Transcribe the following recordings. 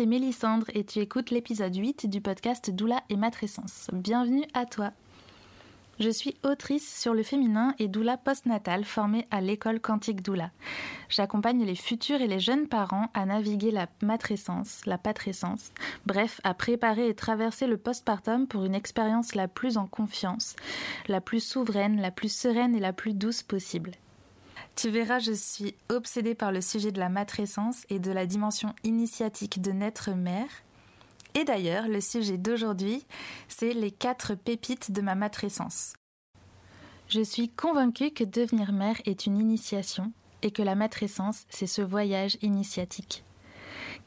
C'est Mélissandre et tu écoutes l'épisode 8 du podcast Doula et Matrescence. Bienvenue à toi. Je suis autrice sur le féminin et doula postnatal formée à l'école Quantique Doula. J'accompagne les futurs et les jeunes parents à naviguer la matrescence, la patrescence, bref, à préparer et traverser le postpartum pour une expérience la plus en confiance, la plus souveraine, la plus sereine et la plus douce possible. Tu verras, je suis obsédée par le sujet de la matrescence et de la dimension initiatique de naître mère. Et d'ailleurs, le sujet d'aujourd'hui, c'est les quatre pépites de ma matrescence. Je suis convaincue que devenir mère est une initiation et que la matrescence, c'est ce voyage initiatique.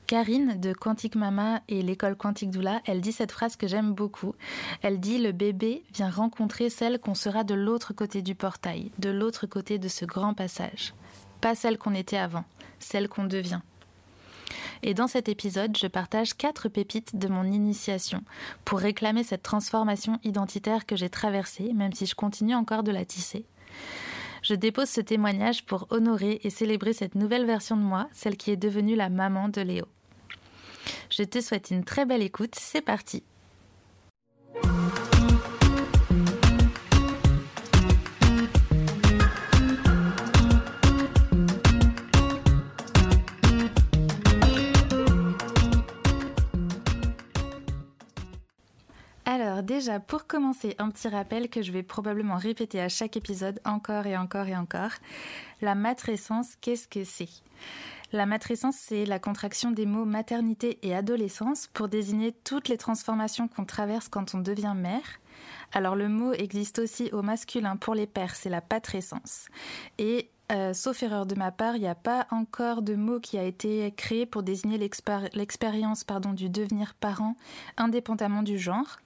Karine de Quantique Mama et l'école Quantique Doula, elle dit cette phrase que j'aime beaucoup. Elle dit Le bébé vient rencontrer celle qu'on sera de l'autre côté du portail, de l'autre côté de ce grand passage. Pas celle qu'on était avant, celle qu'on devient. Et dans cet épisode, je partage quatre pépites de mon initiation pour réclamer cette transformation identitaire que j'ai traversée, même si je continue encore de la tisser. Je dépose ce témoignage pour honorer et célébrer cette nouvelle version de moi, celle qui est devenue la maman de Léo. Je te souhaite une très belle écoute, c'est parti Alors déjà, pour commencer, un petit rappel que je vais probablement répéter à chaque épisode encore et encore et encore. La matrescence, qu'est-ce que c'est? La matrescence, c'est la contraction des mots maternité et adolescence pour désigner toutes les transformations qu'on traverse quand on devient mère. Alors le mot existe aussi au masculin pour les pères, c'est la patrescence. Et euh, sauf erreur de ma part, il n'y a pas encore de mot qui a été créé pour désigner l'expérience du devenir parent indépendamment du genre.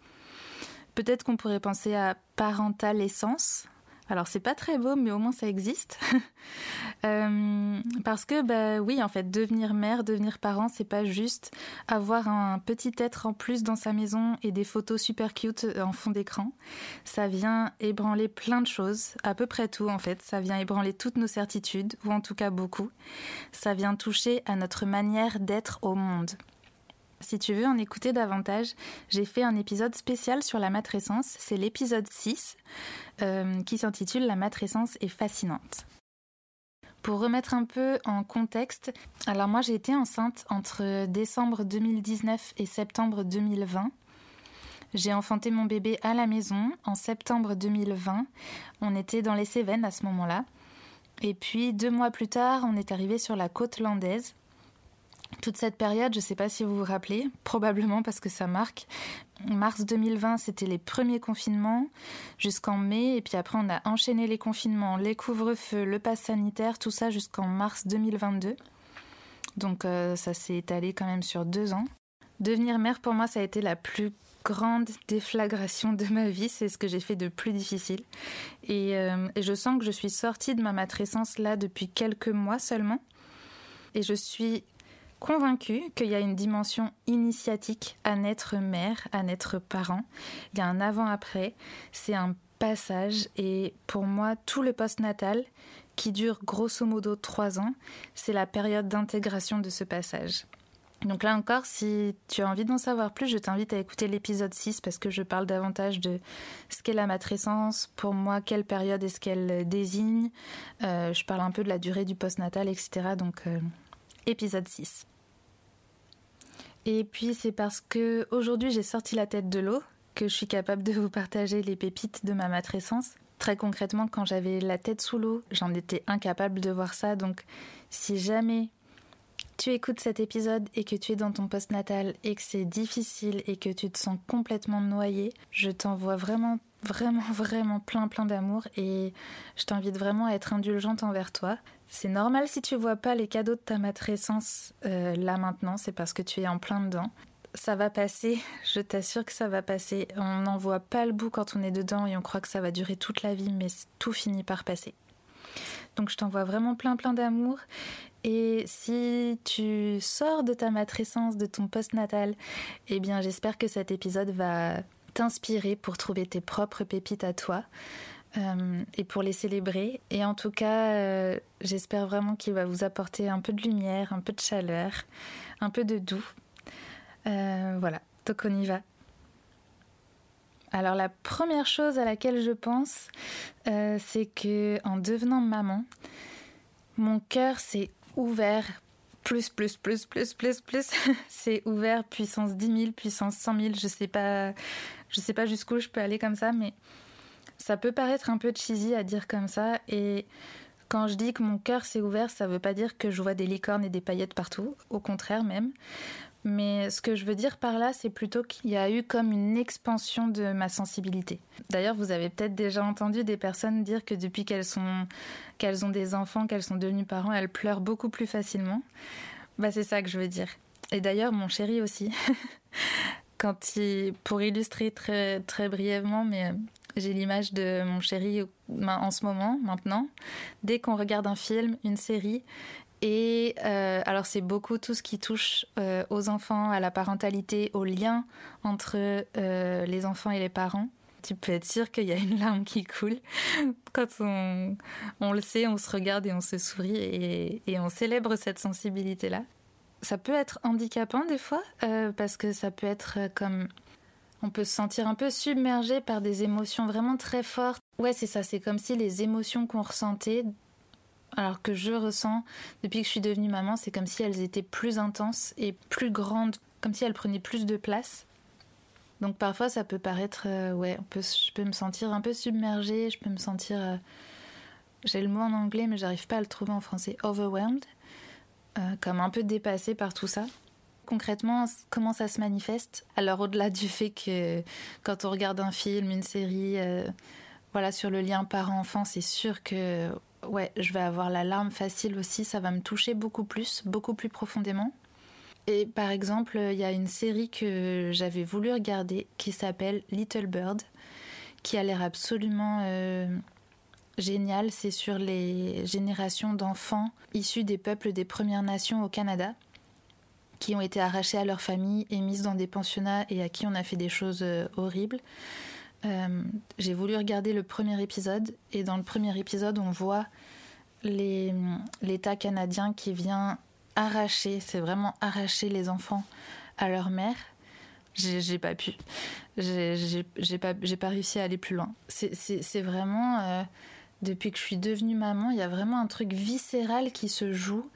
Peut-être qu'on pourrait penser à parental essence. Alors c'est pas très beau, mais au moins ça existe. Euh, parce que bah oui, en fait, devenir mère, devenir parent, c'est pas juste avoir un petit être en plus dans sa maison et des photos super cute en fond d'écran. Ça vient ébranler plein de choses, à peu près tout en fait. Ça vient ébranler toutes nos certitudes, ou en tout cas beaucoup. Ça vient toucher à notre manière d'être au monde. Si tu veux en écouter davantage, j'ai fait un épisode spécial sur la matrescence, c'est l'épisode 6 euh, qui s'intitule La matrescence est fascinante. Pour remettre un peu en contexte, alors moi j'ai été enceinte entre décembre 2019 et septembre 2020. J'ai enfanté mon bébé à la maison en septembre 2020. On était dans les Cévennes à ce moment-là. Et puis deux mois plus tard, on est arrivé sur la côte landaise toute cette période, je ne sais pas si vous vous rappelez, probablement parce que ça marque. Mars 2020, c'était les premiers confinements jusqu'en mai, et puis après on a enchaîné les confinements, les couvre-feux, le pass sanitaire, tout ça jusqu'en mars 2022. Donc euh, ça s'est étalé quand même sur deux ans. Devenir mère pour moi, ça a été la plus grande déflagration de ma vie, c'est ce que j'ai fait de plus difficile. Et, euh, et je sens que je suis sortie de ma matrescence là depuis quelques mois seulement. Et je suis convaincue qu'il y a une dimension initiatique à naître mère, à naître parent. Il y a un avant-après, c'est un passage et pour moi tout le post-natal qui dure grosso modo trois ans, c'est la période d'intégration de ce passage. Donc là encore, si tu as envie d'en savoir plus, je t'invite à écouter l'épisode 6 parce que je parle davantage de ce qu'est la matrescence, pour moi, quelle période est-ce qu'elle désigne. Euh, je parle un peu de la durée du postnatal, etc. Donc euh, épisode 6. Et puis c'est parce que aujourd'hui j'ai sorti la tête de l'eau que je suis capable de vous partager les pépites de ma matrescence. Très concrètement, quand j'avais la tête sous l'eau, j'en étais incapable de voir ça. Donc si jamais tu écoutes cet épisode et que tu es dans ton post-natal et que c'est difficile et que tu te sens complètement noyé, je t'envoie vraiment, vraiment, vraiment plein, plein d'amour et je t'invite vraiment à être indulgente envers toi. C'est normal si tu vois pas les cadeaux de ta matrescence euh, là maintenant, c'est parce que tu es en plein dedans. Ça va passer, je t'assure que ça va passer. On n'en voit pas le bout quand on est dedans et on croit que ça va durer toute la vie, mais tout finit par passer. Donc je t'envoie vraiment plein plein d'amour. Et si tu sors de ta matrescence, de ton post-natal, eh bien j'espère que cet épisode va t'inspirer pour trouver tes propres pépites à toi. et pour les célébrer. Et en tout cas, j'espère vraiment qu'il va vous apporter un peu de lumière, un peu de chaleur, un peu de doux. voilà, donc on y va. Alors la première chose à laquelle je pense, c'est que en devenant maman, mon cœur s'est ouvert plus, plus, plus, plus, plus, plus. c'est ouvert puissance 10 000, puissance 100 000. Je sais pas, je sais pas jusqu'où je peux aller comme ça, mais ça peut paraître un peu cheesy à dire comme ça. Et quand je dis que mon cœur s'est ouvert, ça veut pas dire que je vois des licornes et des paillettes partout. Au contraire même. Mais ce que je veux dire par là, c'est plutôt qu'il y a eu comme une expansion de ma sensibilité. D'ailleurs, vous avez peut-être déjà entendu des personnes dire que depuis qu'elles sont qu'elles ont des enfants, qu'elles sont devenues parents, elles pleurent beaucoup plus facilement. Bah c'est ça que je veux dire. Et d'ailleurs, mon chéri aussi. Pour illustrer très très brièvement, mais euh, j'ai l'image de mon chéri en ce moment, maintenant. Dès qu'on regarde un film, une série, et euh, alors c'est beaucoup tout ce qui touche euh, aux enfants, à la parentalité, au lien entre les enfants et les parents. Tu peux être sûr qu'il y a une larme qui coule quand on, on, le sait, on se regarde et on se sourit et, et on célèbre cette sensibilité-là. Ça peut être handicapant des fois parce que ça peut être comme on peut se sentir un peu submergé par des émotions vraiment très fortes. Ouais, c'est ça, c'est comme si les émotions qu'on ressentait alors que je ressens depuis que je suis devenue maman, c'est comme si elles étaient plus intenses et plus grandes, comme si elles prenaient plus de place. Donc parfois ça peut paraître, euh, ouais, je peux me sentir un peu submergée, je peux me sentir, euh, j'ai le mot en anglais mais j'arrive pas à le trouver en français, overwhelmed, euh, comme un peu dépassée par tout ça. Concrètement, comment ça se manifeste? Alors au-delà du fait que quand on regarde un film, une série, voilà, sur le lien parent-enfant, c'est sûr que ouais, je vais avoir la larme facile aussi, ça va me toucher beaucoup plus, beaucoup plus profondément. Et par exemple, il y a une série que j'avais voulu regarder qui s'appelle Little Bird, qui a l'air absolument euh, génial. C'est sur les générations d'enfants issus des peuples des Premières Nations au Canada qui ont été arrachés à leur famille et mis dans des pensionnats et à qui on a fait des choses euh, horribles. Euh, j'ai voulu regarder le premier épisode et dans le premier épisode, on voit l'État canadien qui vient arracher, c'est vraiment arracher les enfants à leur mère. J'ai pas pu. J'ai pas, pas réussi à aller plus loin. C'est vraiment. Euh, depuis que je suis devenue maman, il y a vraiment un truc viscéral qui se joue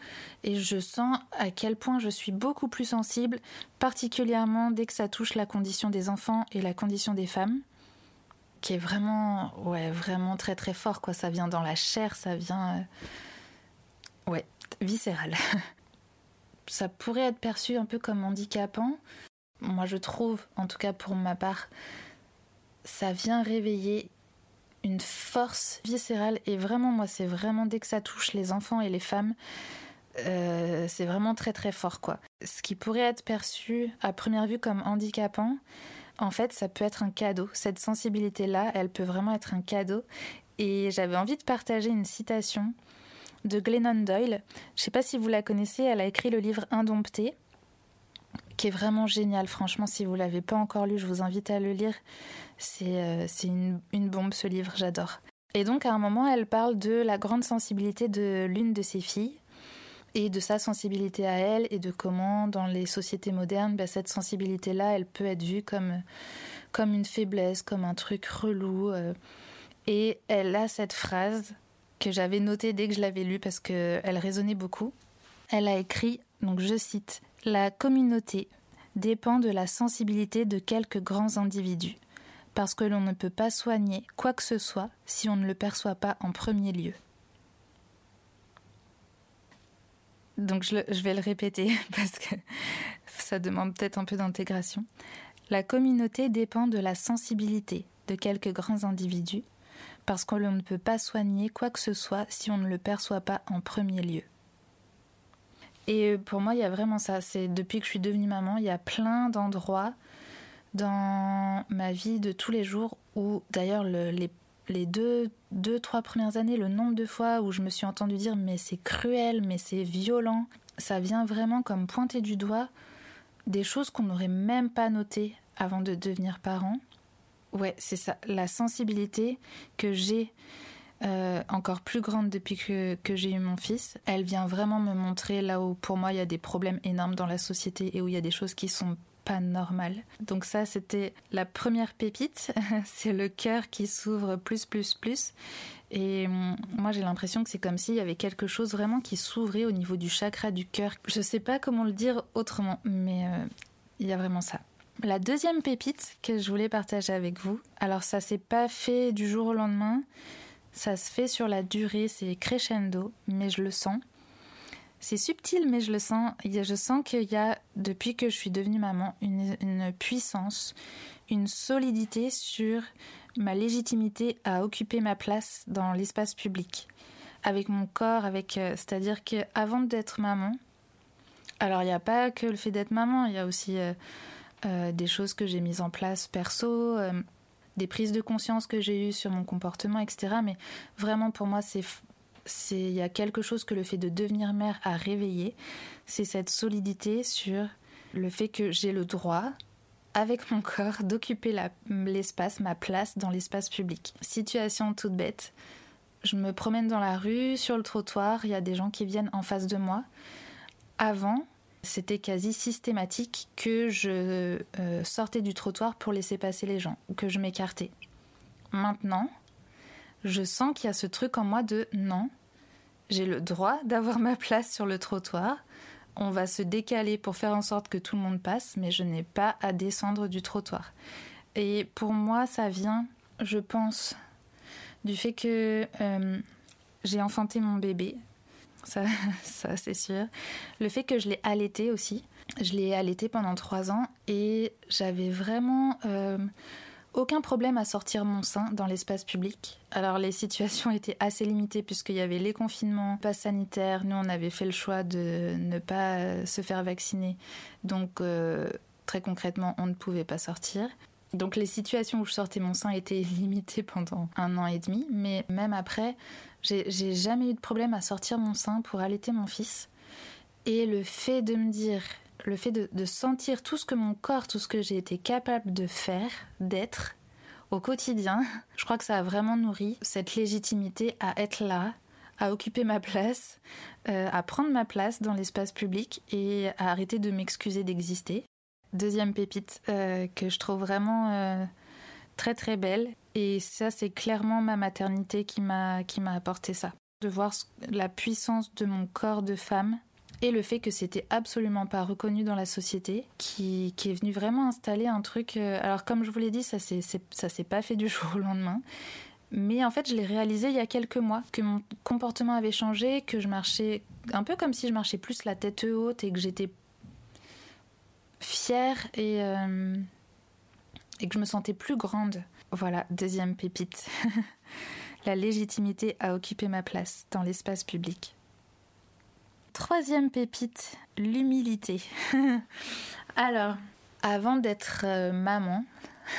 et je sens à quel point je suis beaucoup plus sensible, particulièrement dès que ça touche la condition des enfants et la condition des femmes qui est vraiment, ouais, vraiment très très fort, quoi. Ça vient dans la chair, ça vient, euh, ouais, viscéral. ça pourrait être perçu un peu comme handicapant. Moi, je trouve, en tout cas pour ma part, ça vient réveiller une force viscérale et vraiment, moi, c'est vraiment dès que ça touche les enfants et les femmes, euh, c'est vraiment très très fort, quoi. Ce qui pourrait être perçu à première vue comme handicapant, en fait, ça peut être un cadeau. Cette sensibilité-là, elle peut vraiment être un cadeau. Et j'avais envie de partager une citation de Glennon Doyle. Je ne sais pas si vous la connaissez, elle a écrit le livre Indompté, qui est vraiment génial. Franchement, si vous l'avez pas encore lu, je vous invite à le lire. C'est euh, une, une bombe ce livre, j'adore. Et donc à un moment, elle parle de la grande sensibilité de l'une de ses filles, et de sa sensibilité à elle et de comment dans les sociétés modernes, bah, cette sensibilité-là, elle peut être vue comme, comme une faiblesse, comme un truc relou. Euh. Et elle a cette phrase que j'avais notée dès que je l'avais lue parce qu'elle résonnait beaucoup. Elle a écrit, donc je cite, La communauté dépend de la sensibilité de quelques grands individus, parce que l'on ne peut pas soigner quoi que ce soit si on ne le perçoit pas en premier lieu. Donc je, vais le répéter parce que ça demande peut-être un peu d'intégration. La communauté dépend de la sensibilité de quelques grands individus parce qu'on ne peut pas soigner quoi que ce soit si on ne le perçoit pas en premier lieu. Et pour moi, il y a vraiment ça. C'est depuis que je suis devenue maman, il y a plein d'endroits dans ma vie de tous les jours où, d'ailleurs, les les deux, deux, trois premières années, le nombre de fois où je me suis entendue dire mais c'est cruel, mais c'est violent, ça vient vraiment comme pointer du doigt des choses qu'on n'aurait même pas notées avant de devenir parent. ouais, c'est ça, la sensibilité que j'ai euh, encore plus grande depuis que, j'ai eu mon fils. Elle vient vraiment me montrer là où pour moi il y a des problèmes énormes dans la société et où il y a des choses qui sont pas normales. Donc ça c'était la première pépite, c'est le cœur qui s'ouvre plus plus plus. Et hum, moi j'ai l'impression que c'est comme s'il y avait quelque chose vraiment qui s'ouvrait au niveau du chakra du cœur. Je sais pas comment le dire autrement, mais euh, il y a vraiment ça. La deuxième pépite que je voulais partager avec vous, alors ça s'est pas fait du jour au lendemain, ça se fait sur la durée, c'est crescendo, mais je le sens. C'est subtil, mais je le sens. Je sens qu'il y a, depuis que je suis devenue maman, une, puissance, une solidité sur ma légitimité à occuper ma place dans l'espace public. Avec mon corps, avec, euh, c'est-à-dire qu'avant d'être maman, alors il n'y a pas que le fait d'être maman, il y a aussi euh, euh, des choses que j'ai mises en place perso, des prises de conscience que j'ai eues sur mon comportement, etc. Mais vraiment, pour moi, c'est il y a quelque chose que le fait de devenir mère a réveillé, c'est cette solidité sur le fait que j'ai le droit, avec mon corps, d'occuper l'espace, ma place dans l'espace public. Situation toute bête. Je me promène dans la rue, sur le trottoir, il y a des gens qui viennent en face de moi. Avant, c'était quasi systématique que je euh, sortais du trottoir pour laisser passer les gens, ou que je m'écartais. Maintenant, je sens qu'il y a ce truc en moi de non, j'ai le droit d'avoir ma place sur le trottoir. On va se décaler pour faire en sorte que tout le monde passe, mais je n'ai pas à descendre du trottoir. Et pour moi, ça vient, je pense, du fait que euh, j'ai enfanté mon bébé ça, ça c'est sûr. Le fait que je l'ai allaité aussi, je l'ai allaité pendant trois ans et j'avais vraiment euh, aucun problème à sortir mon sein dans l'espace public. Alors les situations étaient assez limitées puisqu'il y avait les confinements, pas sanitaires. Nous, on avait fait le choix de ne pas se faire vacciner. Donc euh, très concrètement, on ne pouvait pas sortir. Donc les situations où je sortais mon sein étaient limitées pendant un an et demi, mais même après, j'ai jamais eu de problème à sortir mon sein pour allaiter mon fils. Et le fait de me dire, le fait de, sentir tout ce que mon corps, tout ce que j'ai été capable de faire, d'être au quotidien, je crois que ça a vraiment nourri cette légitimité à être là, à occuper ma place, euh, à prendre ma place dans l'espace public et à arrêter de m'excuser d'exister. Deuxième pépite euh, que je trouve vraiment euh, très très belle et ça, c'est clairement ma maternité qui m'a qui m'a apporté ça. De voir la puissance de mon corps de femme et le fait que c'était absolument pas reconnu dans la société, qui, qui est venu vraiment installer un truc. Euh, alors comme je vous l'ai dit, ça s'est ça s'est pas fait du jour au lendemain. Mais en fait, je l'ai réalisé il y a quelques mois, que mon comportement avait changé, que je marchais un peu comme si je marchais plus la tête haute et que j'étais fière et, euh, et que je me sentais plus grande. Voilà, deuxième pépite. la légitimité à occuper ma place dans l'espace public. Troisième pépite, l'humilité. Alors, avant d'être euh, maman,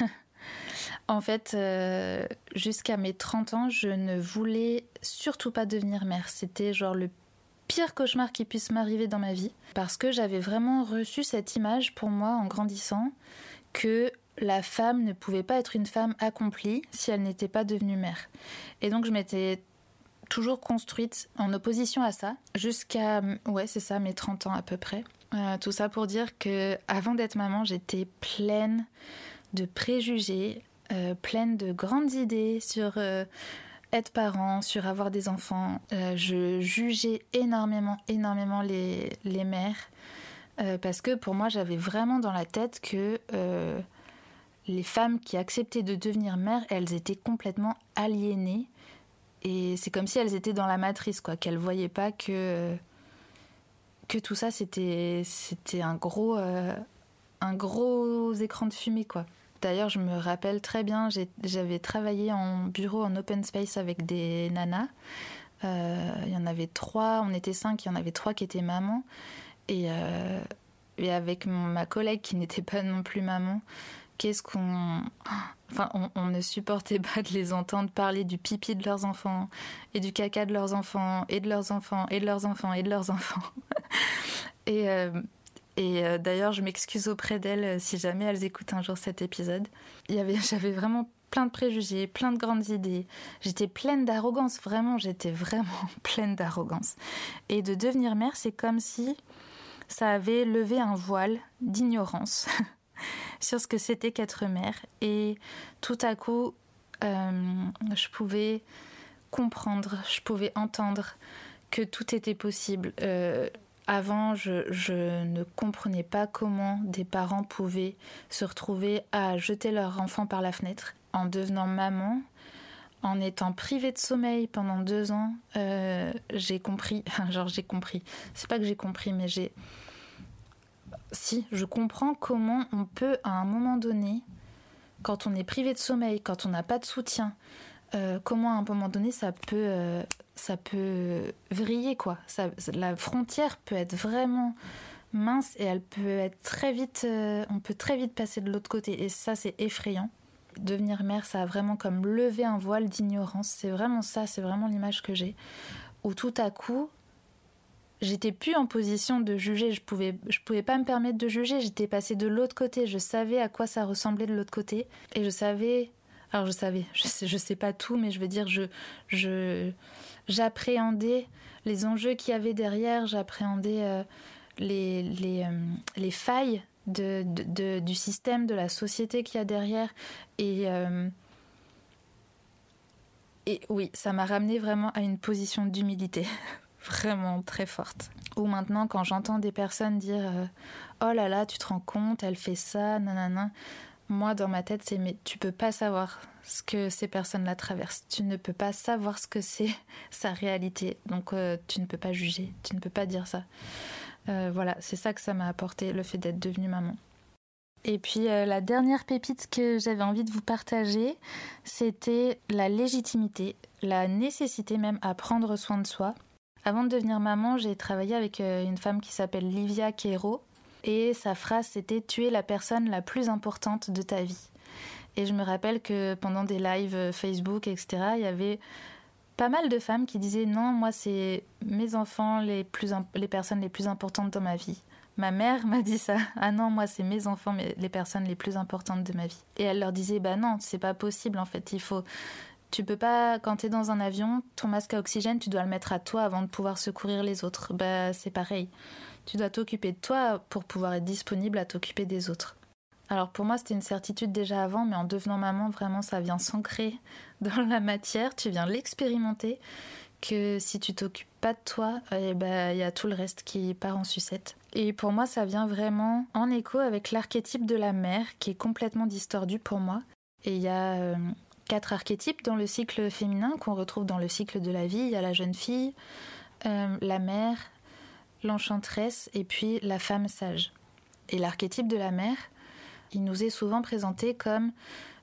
en fait, euh, jusqu'à mes 30 ans, je ne voulais surtout pas devenir mère. C'était genre le pire cauchemar qui puisse m'arriver dans ma vie. Parce que j'avais vraiment reçu cette image pour moi en grandissant que la femme ne pouvait pas être une femme accomplie si elle n'était pas devenue mère. Et donc je m'étais toujours construite en opposition à ça jusqu'à ouais c'est ça mes 30 ans à peu près. Euh, tout ça pour dire que avant d'être maman j'étais pleine de préjugés, euh, pleine de grandes idées sur euh, être parent, sur avoir des enfants. je jugeais énormément énormément les, les mères parce que pour moi j'avais vraiment dans la tête que les femmes qui acceptaient de devenir mères, elles étaient complètement aliénées. Et c'est comme si elles étaient dans la matrice, quoi, qu'elles voyaient pas que que tout ça c'était c'était un gros euh, un gros écran de fumée, quoi. D'ailleurs, je me rappelle très bien, j'avais travaillé en bureau en open space avec des nanas. Euh, il y en avait trois, on était cinq, il y en avait trois qui étaient mamans. Et, euh, et avec ma collègue qui n'était pas non plus maman, qu'est-ce qu'on. Enfin, on, ne supportait pas de les entendre parler du pipi de leurs enfants, et du caca de leurs enfants, et de leurs enfants, et de leurs enfants, et de leurs enfants. et, euh, euh, d'ailleurs, je m'excuse auprès d'elles euh, si jamais elles écoutent un jour cet épisode. J'avais vraiment plein de préjugés, plein de grandes idées. J'étais pleine d'arrogance, vraiment, j'étais vraiment pleine d'arrogance. Et de devenir mère, c'est comme si ça avait levé un voile d'ignorance sur ce que c'était qu'être mère. Et tout à coup, euh, je pouvais comprendre, je pouvais entendre que tout était possible. Avant, je, ne comprenais pas comment des parents pouvaient se retrouver à jeter leur enfant par la fenêtre. En devenant maman, en étant privée de sommeil pendant deux ans, euh, j'ai compris. Genre, j'ai compris. C'est pas que j'ai compris, mais j'ai. Si, je comprends comment on peut, à un moment donné, quand on est privé de sommeil, quand on n'a pas de soutien, euh, comment à un moment donné ça peut euh, ça peut vriller quoi. Ça, la frontière peut être vraiment mince et elle peut être très vite, euh, on peut très vite passer de l'autre côté et ça c'est effrayant. Devenir mère, ça a vraiment comme lever un voile d'ignorance. C'est vraiment ça, c'est vraiment l'image que j'ai. Où tout à coup, j'étais plus en position de juger. Je pouvais, je pouvais pas me permettre de juger. J'étais passée de l'autre côté. Je savais à quoi ça ressemblait de l'autre côté et je savais. Alors je savais, je sais, je sais pas tout, mais je veux dire, je, je, j'appréhendais les enjeux qu'il y avait derrière, j'appréhendais euh, les, les, euh, les, failles de, de, du système, de la société qu'il y a derrière. Et, euh, et oui, ça m'a ramené vraiment à une position d'humilité, vraiment très forte. Ou maintenant, quand j'entends des personnes dire Oh là là, tu te rends compte, elle fait ça, nanana moi, dans ma tête, c'est mais tu peux pas savoir ce que ces personnes-là traversent. Tu ne peux pas savoir ce que c'est sa réalité. Donc, euh, tu ne peux pas juger. Tu ne peux pas dire ça. Euh, voilà, c'est ça que ça m'a apporté, le fait d'être devenue maman. Et puis euh, la dernière pépite que j'avais envie de vous partager, c'était la légitimité, la nécessité même à prendre soin de soi. Avant de devenir maman, j'ai travaillé avec une femme qui s'appelle Livia Quero, et sa phrase c'était Tu es la personne la plus importante de ta vie. Et je me rappelle que pendant des lives Facebook, etc., il y avait pas mal de femmes qui disaient Non, moi, c'est mes enfants les, plus les personnes les plus importantes dans ma vie. Ma mère m'a dit ça. Ah non, moi, c'est mes enfants les personnes les plus importantes de ma vie. Et elle leur disait Bah non, c'est pas possible en fait. Il faut. Tu peux pas, quand tu es dans un avion, ton masque à oxygène, tu dois le mettre à toi avant de pouvoir secourir les autres. Bah, c'est pareil. Tu dois t'occuper de toi pour pouvoir être disponible à t'occuper des autres. Alors pour moi, c'était une certitude déjà avant, mais en devenant maman, vraiment, ça vient s'ancrer dans la matière, tu viens l'expérimenter, que si tu t'occupes pas de toi, eh ben, il y a tout le reste qui part en sucette. Et pour moi, ça vient vraiment en écho avec l'archétype de la mère, qui est complètement distordu pour moi. Et il y a euh, quatre archétypes dans le cycle féminin qu'on retrouve dans le cycle de la vie. Il y a la jeune fille, euh, la mère, l'enchanteresse et puis la femme sage. Et l'archétype de la mère, il nous est souvent présenté comme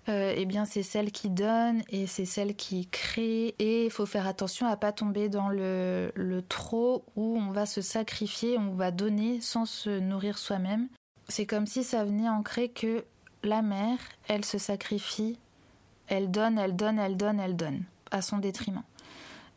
euh, eh bien c'est celle qui donne et c'est celle qui crée et il faut faire attention à pas tomber dans le, le trop où on va se sacrifier, on va donner sans se nourrir soi-même. C'est comme si ça venait ancrer que la mère, elle se sacrifie, elle donne, elle donne, elle donne, elle donne, à son détriment.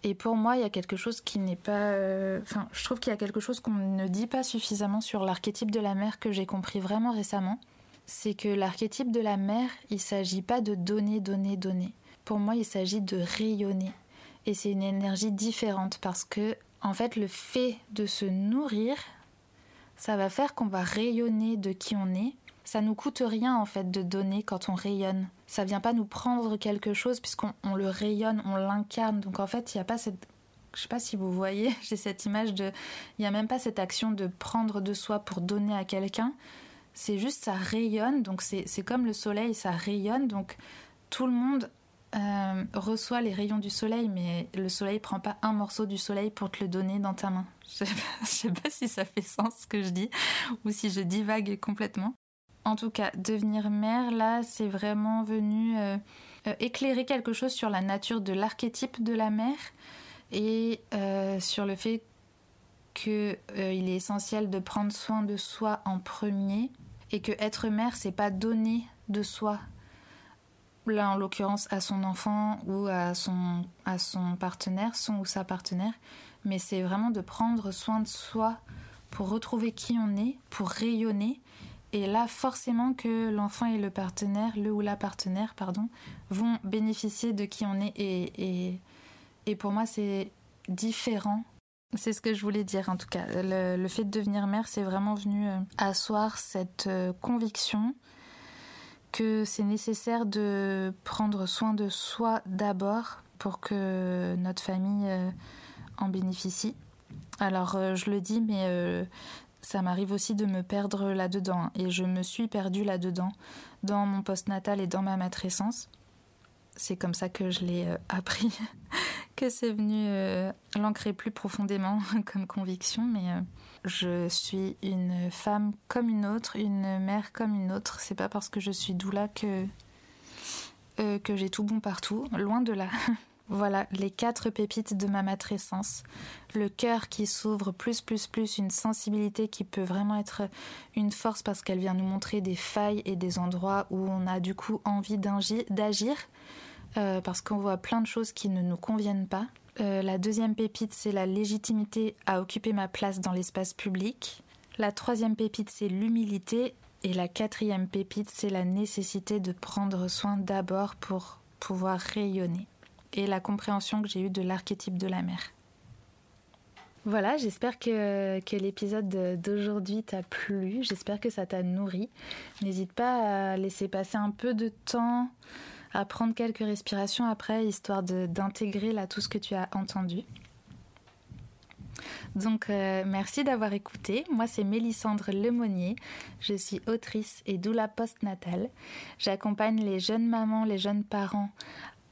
Et pour moi, il y a quelque chose qui n'est pas. Euh, enfin, je trouve qu'il y a quelque chose qu'on ne dit pas suffisamment sur l'archétype de la mère que j'ai compris vraiment récemment. C'est que l'archétype de la mère, il ne s'agit pas de donner, donner, donner. Pour moi, il s'agit de rayonner. Et c'est une énergie différente parce que, en fait, le fait de se nourrir, ça va faire qu'on va rayonner de qui on est ça nous coûte rien en fait de donner quand on rayonne. Ça vient pas nous prendre quelque chose puisqu'on le rayonne, on l'incarne. Donc en fait, il n'y a pas cette je sais pas si vous voyez, j'ai cette image de il n'y a même pas cette action de prendre de soi pour donner à quelqu'un. C'est juste ça rayonne, donc c'est comme le soleil, ça rayonne, donc tout le monde euh, reçoit les rayons du soleil, mais le soleil prend pas un morceau du soleil pour te le donner dans ta main. Je sais sais pas si ça fait sens ce que je dis ou si je divague complètement. En tout cas, devenir mère, là, c'est vraiment venu euh, euh, éclairer quelque chose sur la nature de l'archétype de la mère et euh, sur le fait qu'il est essentiel de prendre soin de soi en premier et que être mère, c'est pas donner de soi là en l'occurrence à son enfant ou à son, à son partenaire, son ou sa partenaire, mais c'est vraiment de prendre soin de soi pour retrouver qui on est, pour rayonner. Et là, forcément que l'enfant et le partenaire, le ou la partenaire, pardon, vont bénéficier de qui on est. Et, pour moi, c'est différent. C'est ce que je voulais dire en tout cas. Le, le fait de devenir mère, c'est vraiment venu euh, asseoir cette euh, conviction que c'est nécessaire de prendre soin de soi d'abord pour que notre famille euh, en bénéficie. Alors je le dis, mais ça m'arrive aussi de me perdre là-dedans. Et je me suis perdue là-dedans, dans mon post-natal et dans ma matrescence. C'est comme ça que je l'ai appris que c'est venu euh, l'ancrer plus profondément comme conviction, mais euh, je suis une femme comme une autre, une mère comme une autre. C'est pas parce que je suis doula que euh, que j'ai tout bon partout, loin de là. voilà les quatre pépites de ma matrescence. Le cœur qui s'ouvre plus plus plus, une sensibilité qui peut vraiment être une force parce qu'elle vient nous montrer des failles et des endroits où on a du coup envie d'agir euh, parce qu'on voit plein de choses qui ne nous conviennent pas. Euh, la deuxième pépite, c'est la légitimité à occuper ma place dans l'espace public. La troisième pépite, c'est l'humilité. Et la quatrième pépite, c'est la nécessité de prendre soin d'abord pour pouvoir rayonner. Et la compréhension que j'ai eue de l'archétype de la mère. Voilà, j'espère que, que l'épisode d'aujourd'hui t'a plu, j'espère que ça t'a nourri. N'hésite pas à laisser passer un peu de temps à prendre quelques respirations après, histoire d'intégrer là tout ce que tu as entendu. Donc euh, merci d'avoir écouté. Moi c'est Mélissandre Lemonnier. Je suis autrice et doula postnatale. J'accompagne les jeunes mamans, les jeunes parents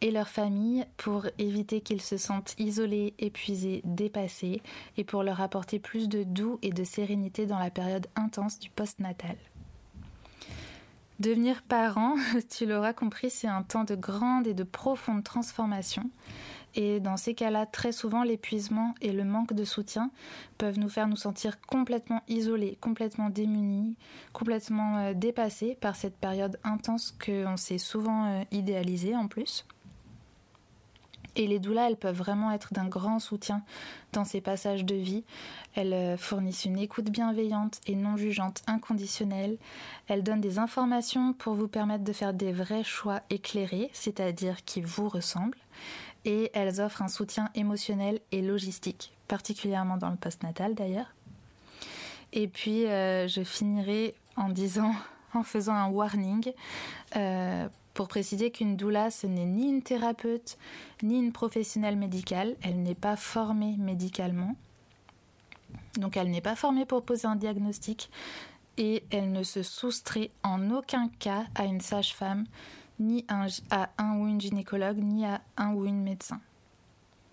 et leurs familles pour éviter qu'ils se sentent isolés, épuisés, dépassés et pour leur apporter plus de doux et de sérénité dans la période intense du postnatal. Devenir parent, tu l'auras compris, c'est un temps de grande et de profonde transformation. Et dans ces cas-là, très souvent, l'épuisement et le manque de soutien peuvent nous faire nous sentir complètement isolés, complètement démunis, complètement euh, dépassés par cette période intense qu'on s'est souvent euh, idéalisée en plus. Et les doulas, elles peuvent vraiment être d'un grand soutien dans ces passages de vie. Elles euh, fournissent une écoute bienveillante et non jugeante inconditionnelle. Elles donnent des informations pour vous permettre de faire des vrais choix éclairés, c'est-à-dire qui vous ressemblent. Et elles offrent un soutien émotionnel et logistique, particulièrement dans le postnatal d'ailleurs. Et puis, euh, je finirai en disant, en faisant un warning, euh, pour préciser qu'une doula, ce n'est ni une thérapeute, ni une professionnelle médicale. Elle n'est pas formée médicalement. Donc elle n'est pas formée pour poser un diagnostic et elle ne se soustrait en aucun cas à une sage-femme, ni à un ou une gynécologue, ni à un ou une médecin.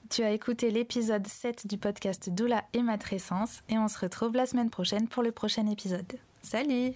Tu as écouté l'épisode 7 du podcast Doula et Matrescence et on se retrouve la semaine prochaine pour le prochain épisode. Salut